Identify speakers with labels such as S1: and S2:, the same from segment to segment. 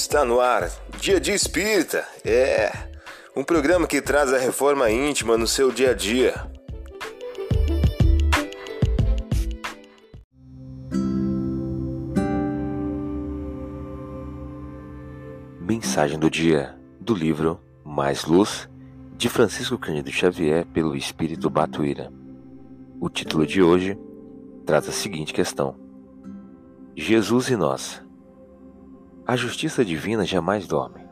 S1: Está no ar, Dia de Espírita. É um programa que traz a reforma íntima no seu dia a dia.
S2: Mensagem do dia do livro Mais Luz de Francisco Cândido Xavier pelo Espírito Batuíra. O título de hoje traz a seguinte questão: Jesus e nós. A justiça divina jamais dorme.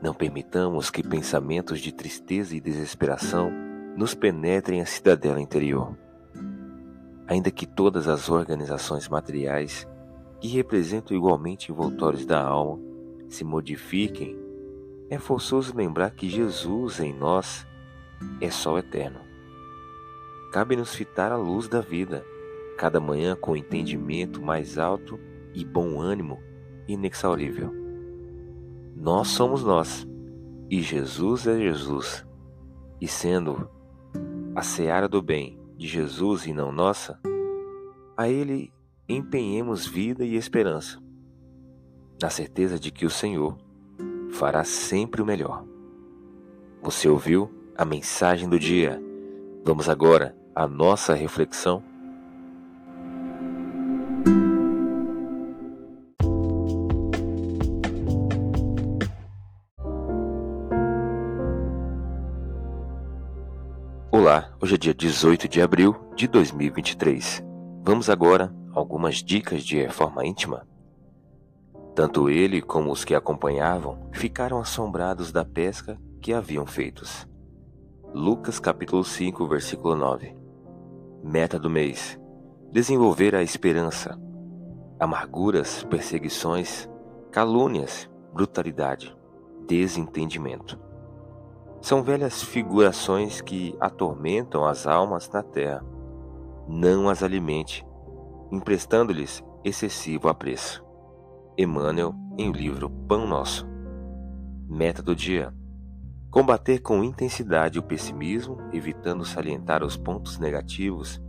S2: Não permitamos que pensamentos de tristeza e desesperação nos penetrem a cidadela interior. Ainda que todas as organizações materiais que representam igualmente envoltórios da alma se modifiquem, é forçoso lembrar que Jesus em nós é sol eterno. Cabe-nos fitar a luz da vida, cada manhã com entendimento mais alto e bom ânimo inexaurível. Nós somos nós, e Jesus é Jesus. E sendo a seara do bem de Jesus e não nossa, a Ele empenhemos vida e esperança, na certeza de que o Senhor fará sempre o melhor. Você ouviu a mensagem do dia? Vamos agora à nossa reflexão. Olá, hoje é dia 18 de abril de 2023. Vamos agora a algumas dicas de reforma íntima. Tanto ele como os que acompanhavam ficaram assombrados da pesca que haviam feitos. Lucas capítulo 5, versículo 9. Meta do mês: desenvolver a esperança. Amarguras, perseguições, calúnias, brutalidade, desentendimento. São velhas figurações que atormentam as almas na terra. Não as alimente, emprestando-lhes excessivo apreço. Emmanuel, em o livro Pão Nosso. Meta do dia: combater com intensidade o pessimismo, evitando salientar os pontos negativos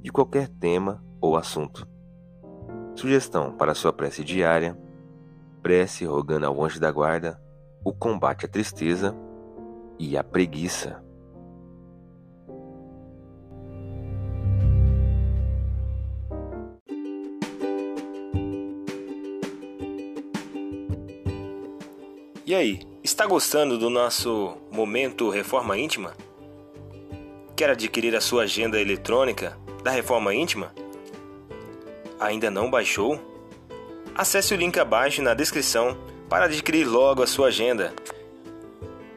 S2: de qualquer tema ou assunto. Sugestão para sua prece diária: prece rogando ao anjo da guarda o combate à tristeza e a preguiça.
S1: E aí, está gostando do nosso momento Reforma Íntima? Quer adquirir a sua agenda eletrônica da Reforma Íntima? Ainda não baixou? Acesse o link abaixo na descrição para adquirir logo a sua agenda